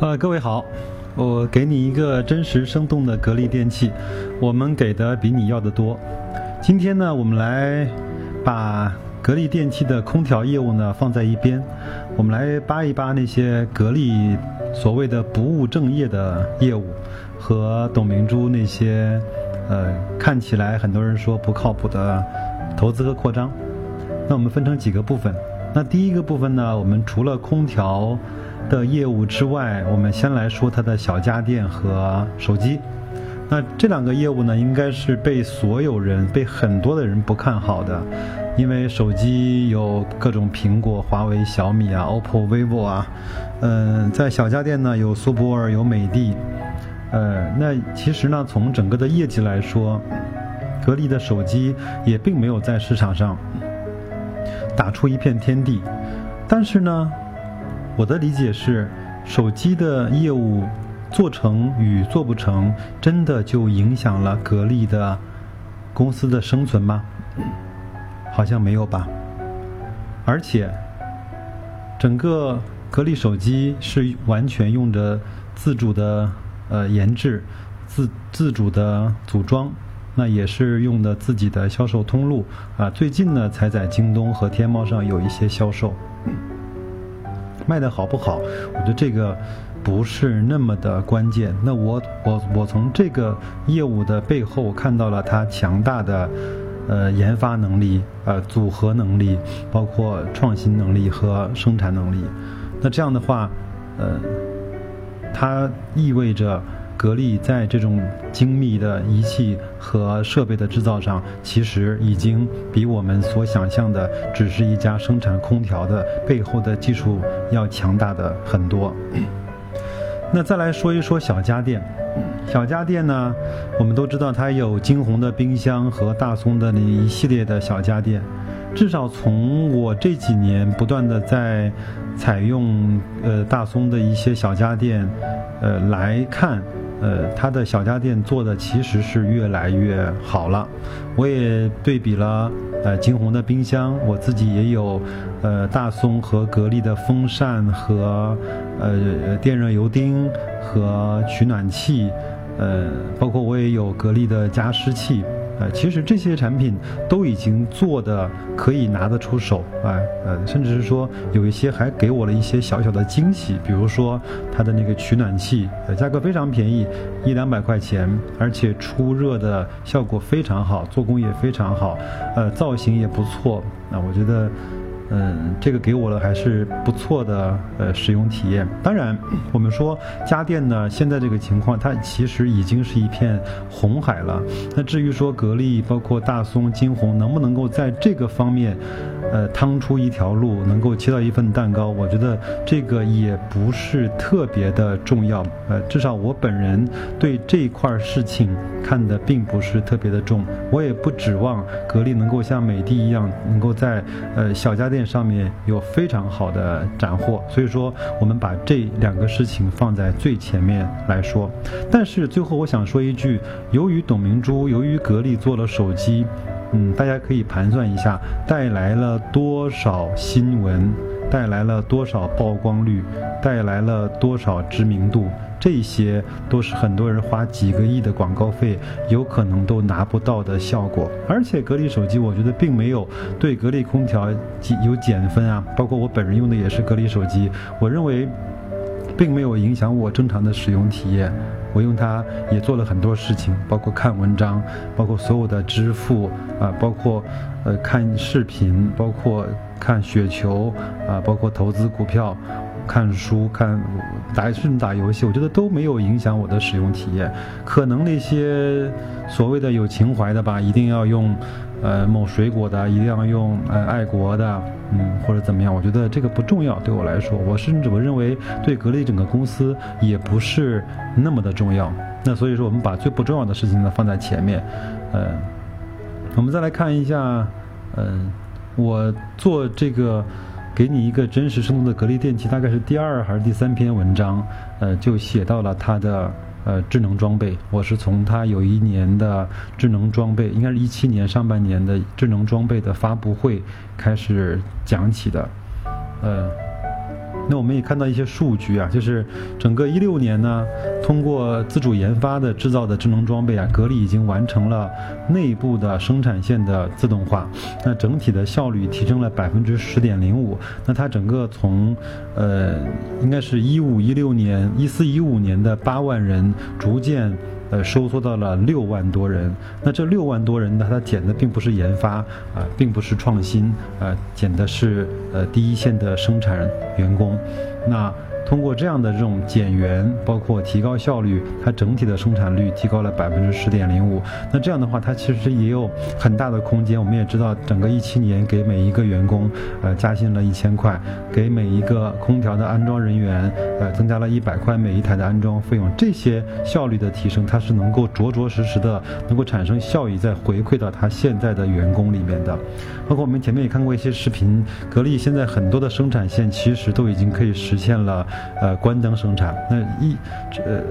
呃，各位好，我给你一个真实生动的格力电器，我们给的比你要的多。今天呢，我们来把格力电器的空调业务呢放在一边，我们来扒一扒那些格力所谓的不务正业的业务和董明珠那些呃看起来很多人说不靠谱的投资和扩张。那我们分成几个部分。那第一个部分呢，我们除了空调的业务之外，我们先来说它的小家电和手机。那这两个业务呢，应该是被所有人、被很多的人不看好的，因为手机有各种苹果、华为、小米啊、OPPO、vivo 啊，嗯，在小家电呢有苏泊尔、有美的，呃，那其实呢，从整个的业绩来说，格力的手机也并没有在市场上。打出一片天地，但是呢，我的理解是，手机的业务做成与做不成，真的就影响了格力的公司的生存吗？好像没有吧。而且，整个格力手机是完全用着自主的呃研制，自自主的组装。那也是用的自己的销售通路啊，最近呢才在京东和天猫上有一些销售，卖的好不好？我觉得这个不是那么的关键。那我我我从这个业务的背后看到了它强大的呃研发能力、呃组合能力，包括创新能力和生产能力。那这样的话，呃，它意味着。格力在这种精密的仪器和设备的制造上，其实已经比我们所想象的只是一家生产空调的背后的技术要强大的很多。那再来说一说小家电，小家电呢，我们都知道它有金鸿的冰箱和大松的那一系列的小家电。至少从我这几年不断的在采用呃大松的一些小家电，呃来看。呃，他的小家电做的其实是越来越好了。我也对比了，呃，金鸿的冰箱，我自己也有，呃，大松和格力的风扇和，呃，电热油汀和取暖器，呃，包括我也有格力的加湿器。呃，其实这些产品都已经做的可以拿得出手，啊，呃，甚至是说有一些还给我了一些小小的惊喜，比如说它的那个取暖器，呃，价格非常便宜，一两百块钱，而且出热的效果非常好，做工也非常好，呃，造型也不错，那我觉得。嗯，这个给我了还是不错的呃使用体验。当然，我们说家电呢，现在这个情况它其实已经是一片红海了。那至于说格力、包括大松、金鸿能不能够在这个方面，呃，趟出一条路，能够切到一份蛋糕，我觉得这个也不是特别的重要。呃，至少我本人对这块事情看的并不是特别的重。我也不指望格力能够像美的一样，能够在呃小家电。上面有非常好的斩获，所以说我们把这两个事情放在最前面来说。但是最后我想说一句，由于董明珠，由于格力做了手机，嗯，大家可以盘算一下，带来了多少新闻，带来了多少曝光率，带来了多少知名度。这些都是很多人花几个亿的广告费，有可能都拿不到的效果。而且格力手机，我觉得并没有对格力空调有减分啊。包括我本人用的也是格力手机，我认为并没有影响我正常的使用体验。我用它也做了很多事情，包括看文章，包括所有的支付啊，包括呃看视频，包括看雪球啊，包括投资股票。看书、看打甚至打游戏，我觉得都没有影响我的使用体验。可能那些所谓的有情怀的吧，一定要用，呃，某水果的，一定要用呃爱国的，嗯，或者怎么样？我觉得这个不重要，对我来说，我甚至我认为对格力整个公司也不是那么的重要。那所以说，我们把最不重要的事情呢放在前面。呃，我们再来看一下，嗯，我做这个。给你一个真实生动的格力电器，大概是第二还是第三篇文章，呃，就写到了它的呃智能装备。我是从它有一年的智能装备，应该是一七年上半年的智能装备的发布会开始讲起的。呃，那我们也看到一些数据啊，就是整个一六年呢，通过自主研发的制造的智能装备啊，格力已经完成了内部的生产线的自动化，那整体的效率提升了百分之十点零五。那它整个从呃，应该是一五一六年、一四一五年的八万人，逐渐。呃，收缩到了六万多人。那这六万多人呢，他减的并不是研发啊，并不是创新啊，减的是呃第一线的生产员工。那。通过这样的这种减员，包括提高效率，它整体的生产率提高了百分之十点零五。那这样的话，它其实也有很大的空间。我们也知道，整个一七年给每一个员工，呃，加薪了一千块，给每一个空调的安装人员，呃，增加了一百块每一台的安装费用。这些效率的提升，它是能够着着实实的能够产生效益，再回馈到他现在的员工里面的。包括我们前面也看过一些视频，格力现在很多的生产线其实都已经可以实现了。呃，关灯生产，那意，呃，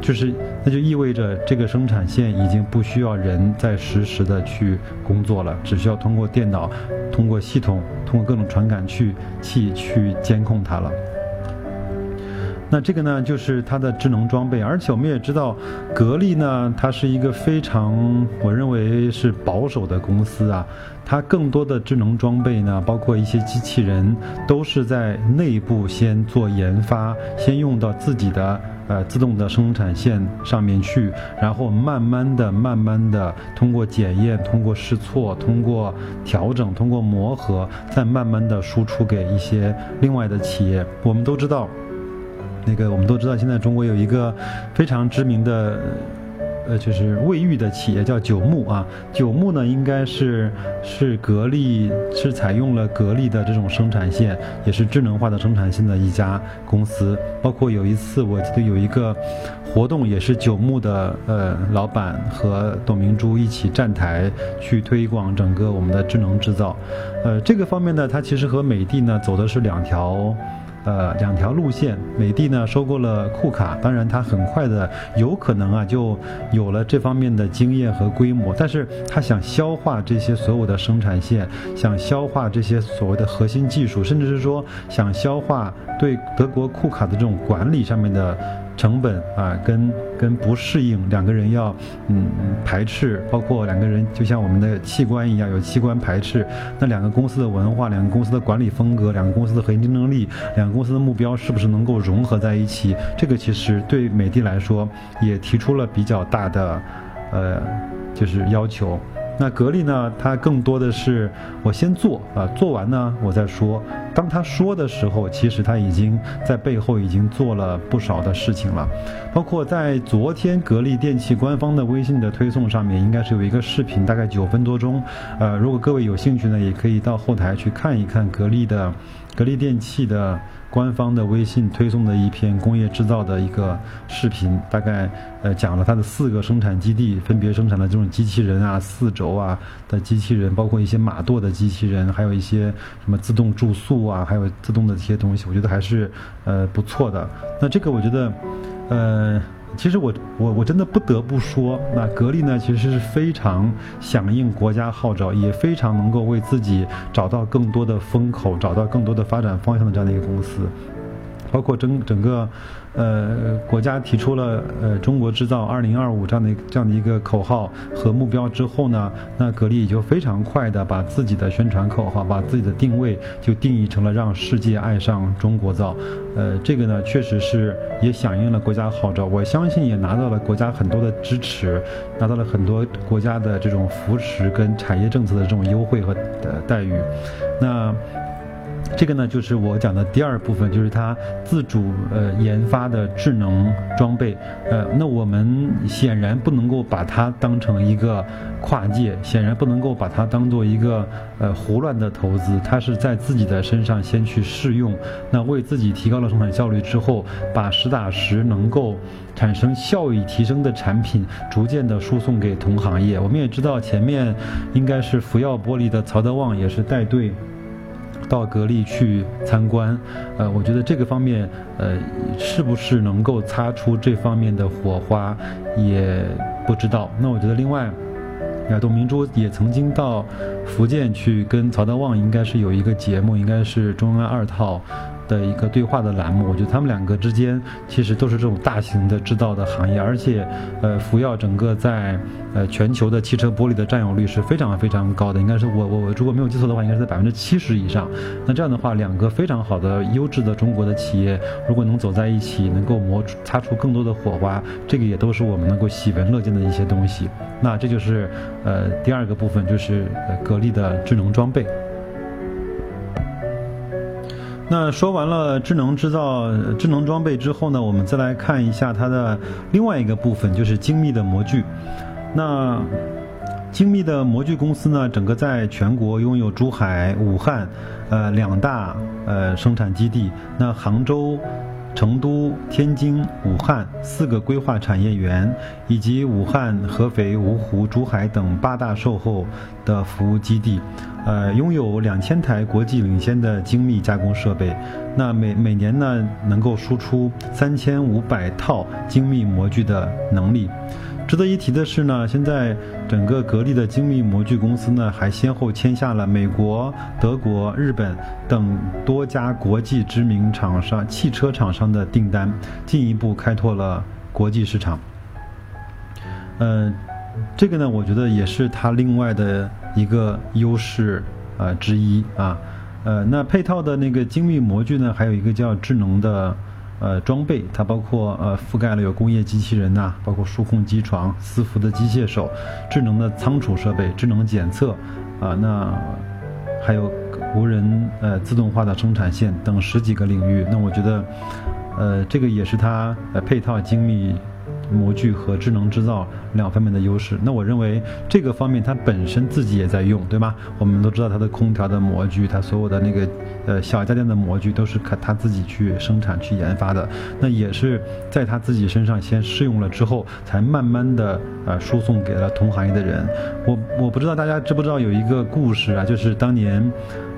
就是那就意味着这个生产线已经不需要人再实时的去工作了，只需要通过电脑、通过系统、通过各种传感器器去监控它了。那这个呢，就是它的智能装备，而且我们也知道，格力呢，它是一个非常，我认为是保守的公司啊。它更多的智能装备呢，包括一些机器人，都是在内部先做研发，先用到自己的呃自动的生产线上面去，然后慢慢的、慢慢的通过检验、通过试错、通过调整、通过磨合，再慢慢的输出给一些另外的企业。我们都知道。那个我们都知道，现在中国有一个非常知名的，呃，就是卫浴的企业叫九牧啊。九牧呢，应该是是格力是采用了格力的这种生产线，也是智能化的生产线的一家公司。包括有一次，我记得有一个活动，也是九牧的呃老板和董明珠一起站台去推广整个我们的智能制造。呃，这个方面呢，它其实和美的呢走的是两条。呃，两条路线，美的呢收购了库卡，当然它很快的有可能啊就有了这方面的经验和规模，但是它想消化这些所有的生产线，想消化这些所谓的核心技术，甚至是说想消化对德国库卡的这种管理上面的。成本啊，跟跟不适应，两个人要嗯排斥，包括两个人就像我们的器官一样，有器官排斥。那两个公司的文化，两个公司的管理风格，两个公司的核心竞争力，两个公司的目标是不是能够融合在一起？这个其实对美的来说也提出了比较大的呃就是要求。那格力呢？它更多的是我先做啊，做完呢我再说。当他说的时候，其实他已经在背后已经做了不少的事情了。包括在昨天格力电器官方的微信的推送上面，应该是有一个视频，大概九分多钟。呃，如果各位有兴趣呢，也可以到后台去看一看格力的格力电器的。官方的微信推送的一篇工业制造的一个视频，大概呃讲了它的四个生产基地分别生产的这种机器人啊、四轴啊的机器人，包括一些马舵的机器人，还有一些什么自动注塑啊，还有自动的这些东西，我觉得还是呃不错的。那这个我觉得，呃。其实我我我真的不得不说，那格力呢，其实是非常响应国家号召，也非常能够为自己找到更多的风口，找到更多的发展方向的这样的一个公司。包括整整个，呃，国家提出了呃“中国制造二零二五”这样的这样的一个口号和目标之后呢，那格力就非常快的把自己的宣传口号、把自己的定位就定义成了让世界爱上中国造。呃，这个呢，确实是也响应了国家号召，我相信也拿到了国家很多的支持，拿到了很多国家的这种扶持跟产业政策的这种优惠和呃待遇。那。这个呢，就是我讲的第二部分，就是它自主呃研发的智能装备。呃，那我们显然不能够把它当成一个跨界，显然不能够把它当做一个呃胡乱的投资。它是在自己的身上先去试用，那为自己提高了生产效率之后，把实打实能够产生效益提升的产品，逐渐的输送给同行业。我们也知道，前面应该是福耀玻璃的曹德旺也是带队。到格力去参观，呃，我觉得这个方面，呃，是不是能够擦出这方面的火花，也不知道。那我觉得另外，啊，董明珠也曾经到福建去跟曹德旺，应该是有一个节目，应该是中央二套。的一个对话的栏目。我觉得他们两个之间其实都是这种大型的制造的行业，而且呃，福耀整个在呃全球的汽车玻璃的占有率是非常非常高的，应该是我我我如果没有记错的话，应该是在百分之七十以上。那这样的话，两个非常好的优质的中国的企业，如果能走在一起，能够磨擦出更多的火花，这个也都是我们能够喜闻乐见的一些东西。那这就是呃第二个部分，就是呃格力的智能装备。那说完了智能制造、智能装备之后呢，我们再来看一下它的另外一个部分，就是精密的模具。那精密的模具公司呢，整个在全国拥有珠海、武汉，呃两大呃生产基地。那杭州。成都、天津、武汉四个规划产业园，以及武汉、合肥、芜湖、珠海等八大售后的服务基地，呃，拥有两千台国际领先的精密加工设备。那每每年呢，能够输出三千五百套精密模具的能力。值得一提的是呢，现在整个格力的精密模具公司呢，还先后签下了美国、德国、日本等多家国际知名厂商、汽车厂商的订单，进一步开拓了国际市场。呃，这个呢，我觉得也是它另外的一个优势啊之一啊。呃，那配套的那个精密模具呢，还有一个叫智能的。呃，装备它包括呃覆盖了有工业机器人呐，包括数控机床、伺服的机械手、智能的仓储设备、智能检测啊，那还有无人呃自动化的生产线等十几个领域。那我觉得，呃，这个也是它呃配套精密。模具和智能制造两方面的优势，那我认为这个方面它本身自己也在用，对吧？我们都知道它的空调的模具，它所有的那个呃小家电的模具都是靠它自己去生产去研发的，那也是在它自己身上先试用了之后，才慢慢的呃输送给了同行业的人。我我不知道大家知不知道有一个故事啊，就是当年。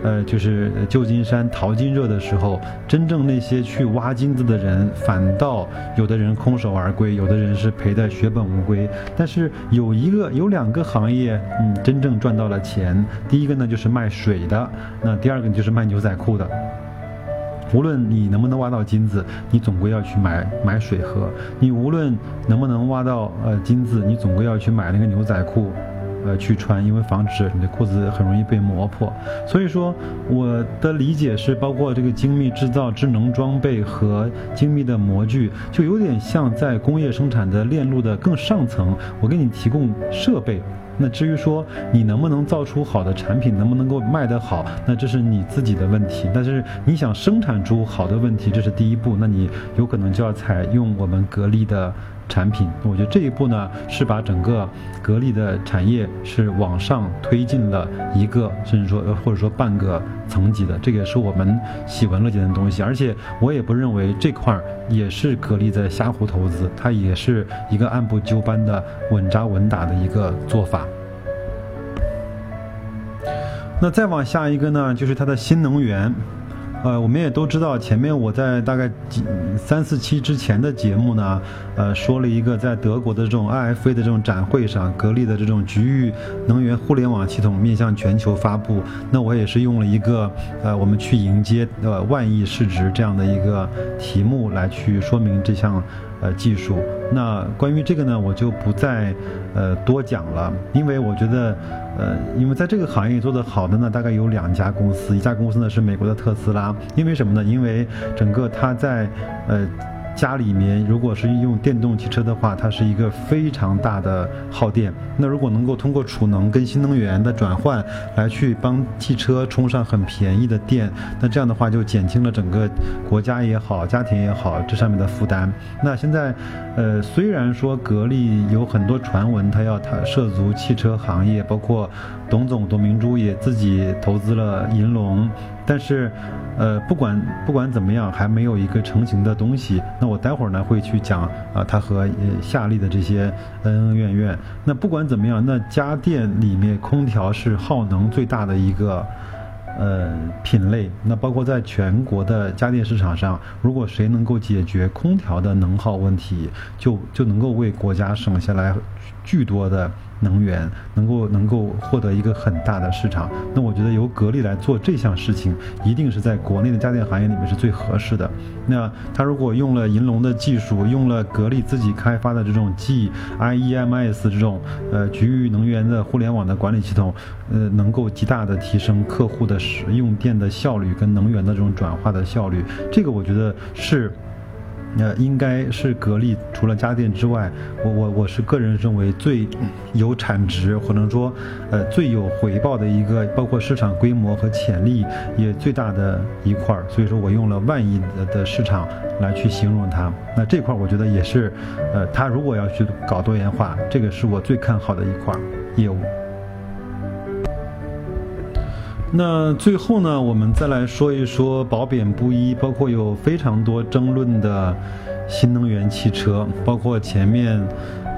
呃，就是旧金山淘金热的时候，真正那些去挖金子的人，反倒有的人空手而归，有的人是赔得血本无归。但是有一个、有两个行业，嗯，真正赚到了钱。第一个呢，就是卖水的；那第二个就是卖牛仔裤的。无论你能不能挖到金子，你总归要去买买水喝；你无论能不能挖到呃金子，你总归要去买那个牛仔裤。呃，去穿，因为防止你的裤子很容易被磨破。所以说，我的理解是，包括这个精密制造、智能装备和精密的模具，就有点像在工业生产的链路的更上层。我给你提供设备，那至于说你能不能造出好的产品，能不能够卖得好，那这是你自己的问题。但是你想生产出好的问题，这是第一步，那你有可能就要采用我们格力的。产品，我觉得这一步呢，是把整个格力的产业是往上推进了一个，甚至说或者说半个层级的，这个也是我们喜闻乐见的东西。而且我也不认为这块儿也是格力在瞎胡投资，它也是一个按部就班的稳扎稳打的一个做法。那再往下一个呢，就是它的新能源。呃，我们也都知道，前面我在大概几三四期之前的节目呢，呃，说了一个在德国的这种 IFA 的这种展会上，格力的这种局域能源互联网系统面向全球发布。那我也是用了一个呃，我们去迎接呃万亿市值这样的一个题目来去说明这项。呃，技术。那关于这个呢，我就不再呃多讲了，因为我觉得，呃，因为在这个行业做得好的呢，大概有两家公司，一家公司呢是美国的特斯拉，因为什么呢？因为整个它在呃。家里面如果是用电动汽车的话，它是一个非常大的耗电。那如果能够通过储能跟新能源的转换来去帮汽车充上很便宜的电，那这样的话就减轻了整个国家也好、家庭也好这上面的负担。那现在，呃，虽然说格力有很多传闻，它要它涉足汽车行业，包括董总董明珠也自己投资了银龙。但是，呃，不管不管怎么样，还没有一个成型的东西。那我待会儿呢会去讲啊，它和夏利的这些恩恩怨怨。那不管怎么样，那家电里面空调是耗能最大的一个呃品类。那包括在全国的家电市场上，如果谁能够解决空调的能耗问题，就就能够为国家省下来巨多的能源，能够能够获得一个很大的市场。那我觉得由格力来做这项事情，一定是在国内的家电行业里面是最合适的。那他如果用了银龙的技术，用了格力自己开发的这种 G I E M S 这种呃局域能源的互联网的管理系统，呃，能够极大的提升客户的使用电的效率跟能源的这种转化的效率。这个我觉得是。呃，应该是格力除了家电之外，我我我是个人认为最有产值或者说呃最有回报的一个，包括市场规模和潜力也最大的一块儿。所以说我用了万亿的市场来去形容它。那这块儿我觉得也是，呃，它如果要去搞多元化，这个是我最看好的一块业务。那最后呢，我们再来说一说褒贬不一，包括有非常多争论的新能源汽车，包括前面。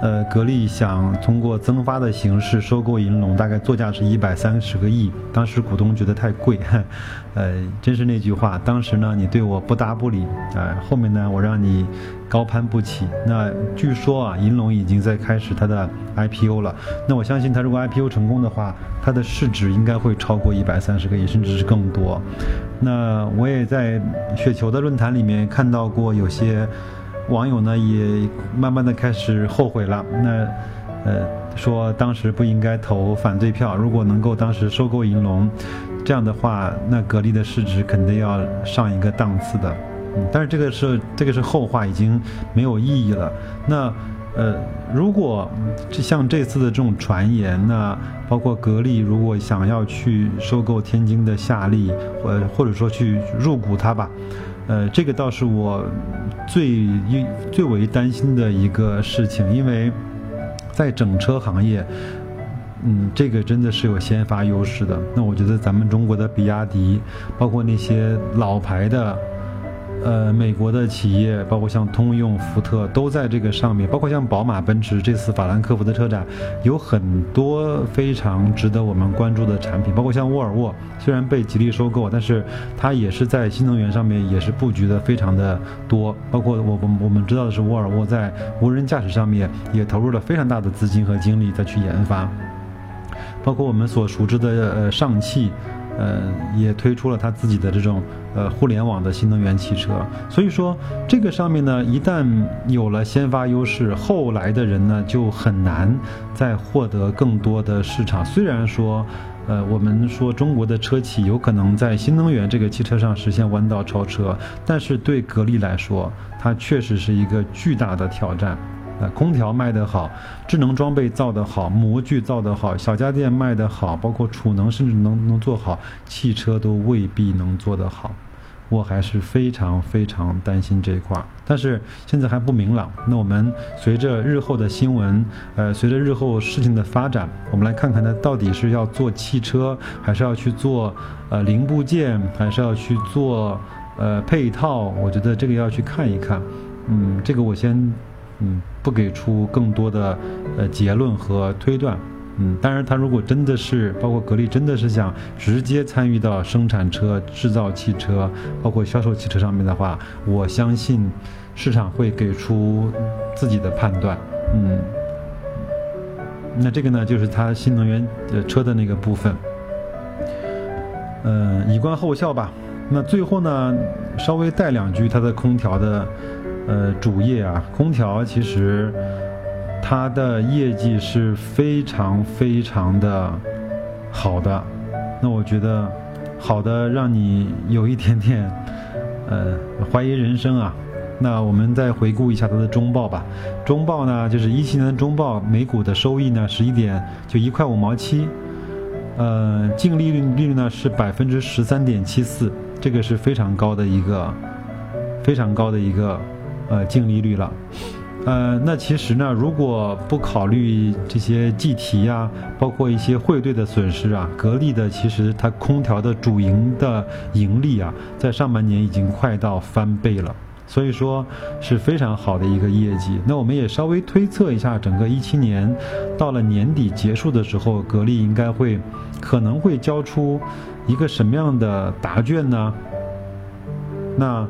呃，格力想通过增发的形式收购银龙，大概作价是一百三十个亿。当时股东觉得太贵，呃，真是那句话，当时呢你对我不搭不理，啊，后面呢我让你高攀不起。那据说啊，银龙已经在开始它的 IPO 了。那我相信它如果 IPO 成功的话，它的市值应该会超过一百三十个亿，甚至是更多。那我也在雪球的论坛里面看到过有些。网友呢也慢慢的开始后悔了，那，呃，说当时不应该投反对票，如果能够当时收购银龙，这样的话，那格力的市值肯定要上一个档次的，但是这个是这个是后话，已经没有意义了。那，呃，如果像这次的这种传言，那包括格力如果想要去收购天津的夏利，或或者说去入股它吧。呃，这个倒是我最最为担心的一个事情，因为在整车行业，嗯，这个真的是有先发优势的。那我觉得咱们中国的比亚迪，包括那些老牌的。呃，美国的企业，包括像通用、福特，都在这个上面。包括像宝马、奔驰，这次法兰克福的车展有很多非常值得我们关注的产品。包括像沃尔沃，虽然被吉利收购，但是它也是在新能源上面也是布局的非常的多。包括我我我们知道的是，沃尔沃在无人驾驶上面也投入了非常大的资金和精力再去研发。包括我们所熟知的呃上汽。呃，也推出了它自己的这种呃互联网的新能源汽车，所以说这个上面呢，一旦有了先发优势，后来的人呢就很难再获得更多的市场。虽然说，呃，我们说中国的车企有可能在新能源这个汽车上实现弯道超车，但是对格力来说，它确实是一个巨大的挑战。空调卖得好，智能装备造得好，模具造得好，小家电卖得好，包括储能甚至能能做好，汽车都未必能做得好。我还是非常非常担心这一块儿，但是现在还不明朗。那我们随着日后的新闻，呃，随着日后事情的发展，我们来看看它到底是要做汽车，还是要去做呃零部件，还是要去做呃配套？我觉得这个要去看一看。嗯，这个我先。嗯，不给出更多的呃结论和推断。嗯，当然，他如果真的是包括格力，真的是想直接参与到生产车、制造汽车、包括销售汽车上面的话，我相信市场会给出自己的判断。嗯，那这个呢，就是它新能源车的那个部分。嗯，以观后效吧。那最后呢，稍微带两句它的空调的。呃，主业啊，空调其实它的业绩是非常非常的好的。那我觉得好的让你有一点点呃怀疑人生啊。那我们再回顾一下它的中报吧。中报呢，就是一七年的中报，每股的收益呢十一点就一块五毛七，呃，净利率率呢是百分之十三点七四，这个是非常高的一个非常高的一个。呃，净利率了，呃，那其实呢，如果不考虑这些计提呀，包括一些汇兑的损失啊，格力的其实它空调的主营的盈利啊，在上半年已经快到翻倍了，所以说是非常好的一个业绩。那我们也稍微推测一下，整个一七年到了年底结束的时候，格力应该会可能会交出一个什么样的答卷呢？那。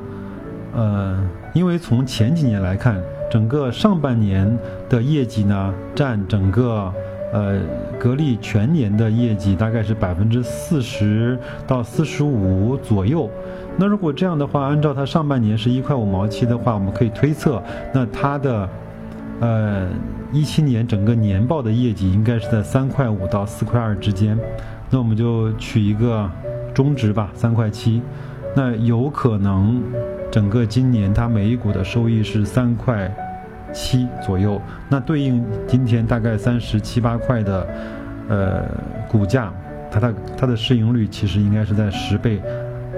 呃，因为从前几年来看，整个上半年的业绩呢，占整个呃，格力全年的业绩大概是百分之四十到四十五左右。那如果这样的话，按照它上半年是一块五毛七的话，我们可以推测，那它的呃一七年整个年报的业绩应该是在三块五到四块二之间。那我们就取一个中值吧，三块七。那有可能整个今年它每一股的收益是三块。七左右，那对应今天大概三十七八块的，呃，股价，它的它的市盈率其实应该是在十倍，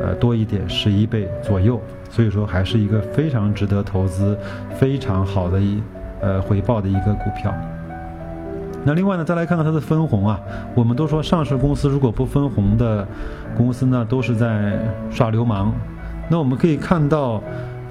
呃多一点，十一倍左右，所以说还是一个非常值得投资、非常好的一呃回报的一个股票。那另外呢，再来看看它的分红啊，我们都说上市公司如果不分红的公司呢，都是在耍流氓。那我们可以看到。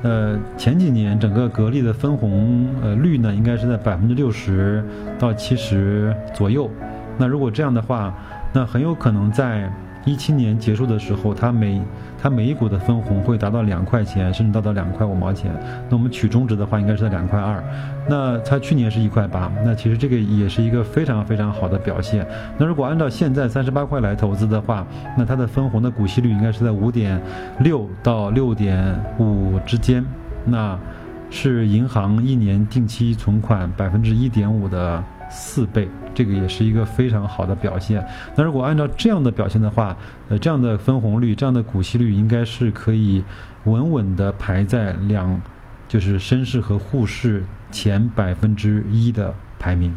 呃，前几年整个格力的分红呃率呢，应该是在百分之六十到七十左右。那如果这样的话，那很有可能在。一七年结束的时候，它每它每一股的分红会达到两块钱，甚至达到两块五毛钱。那我们取中值的话，应该是在两块二。那它去年是一块八，那其实这个也是一个非常非常好的表现。那如果按照现在三十八块来投资的话，那它的分红的股息率应该是在五点六到六点五之间。那是银行一年定期存款百分之一点五的。四倍，这个也是一个非常好的表现。那如果按照这样的表现的话，呃，这样的分红率、这样的股息率，应该是可以稳稳的排在两，就是深市和沪市前百分之一的排名。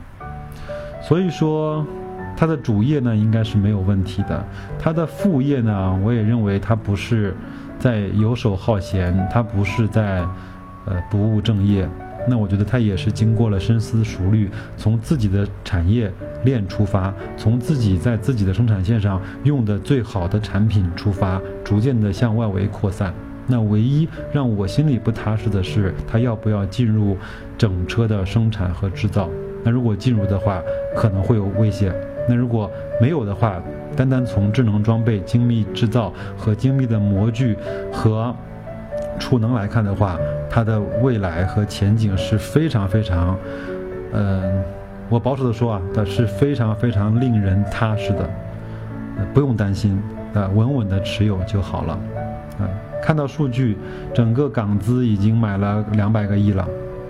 所以说，它的主业呢应该是没有问题的。它的副业呢，我也认为它不是在游手好闲，它不是在呃不务正业。那我觉得他也是经过了深思熟虑，从自己的产业链出发，从自己在自己的生产线上用的最好的产品出发，逐渐的向外围扩散。那唯一让我心里不踏实的是，他要不要进入整车的生产和制造？那如果进入的话，可能会有危险；那如果没有的话，单单从智能装备、精密制造和精密的模具和储能来看的话，它的未来和前景是非常非常，嗯，我保守的说啊，它是非常非常令人踏实的，不用担心，啊，稳稳的持有就好了，啊，看到数据，整个港资已经买了两百个亿了，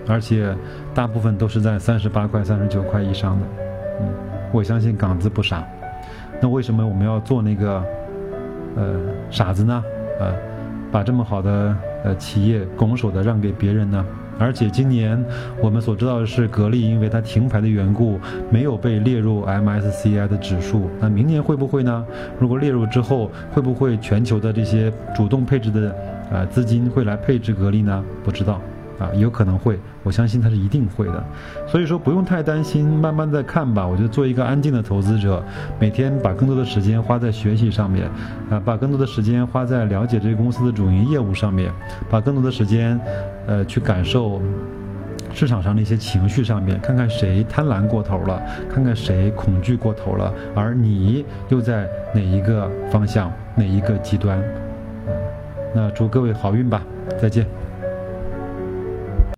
而且大部分都是在三十八块、三十九块以上的，嗯，我相信港资不傻，那为什么我们要做那个，呃，傻子呢？呃？把这么好的呃企业拱手的让给别人呢？而且今年我们所知道的是，格力因为它停牌的缘故，没有被列入 MSCI 的指数。那明年会不会呢？如果列入之后，会不会全球的这些主动配置的呃资金会来配置格力呢？不知道。啊，有可能会，我相信它是一定会的，所以说不用太担心，慢慢再看吧。我觉得做一个安静的投资者，每天把更多的时间花在学习上面，啊，把更多的时间花在了解这个公司的主营业务上面，把更多的时间，呃，去感受市场上的一些情绪上面，看看谁贪婪过头了，看看谁恐惧过头了，而你又在哪一个方向，哪一个极端？那祝各位好运吧，再见。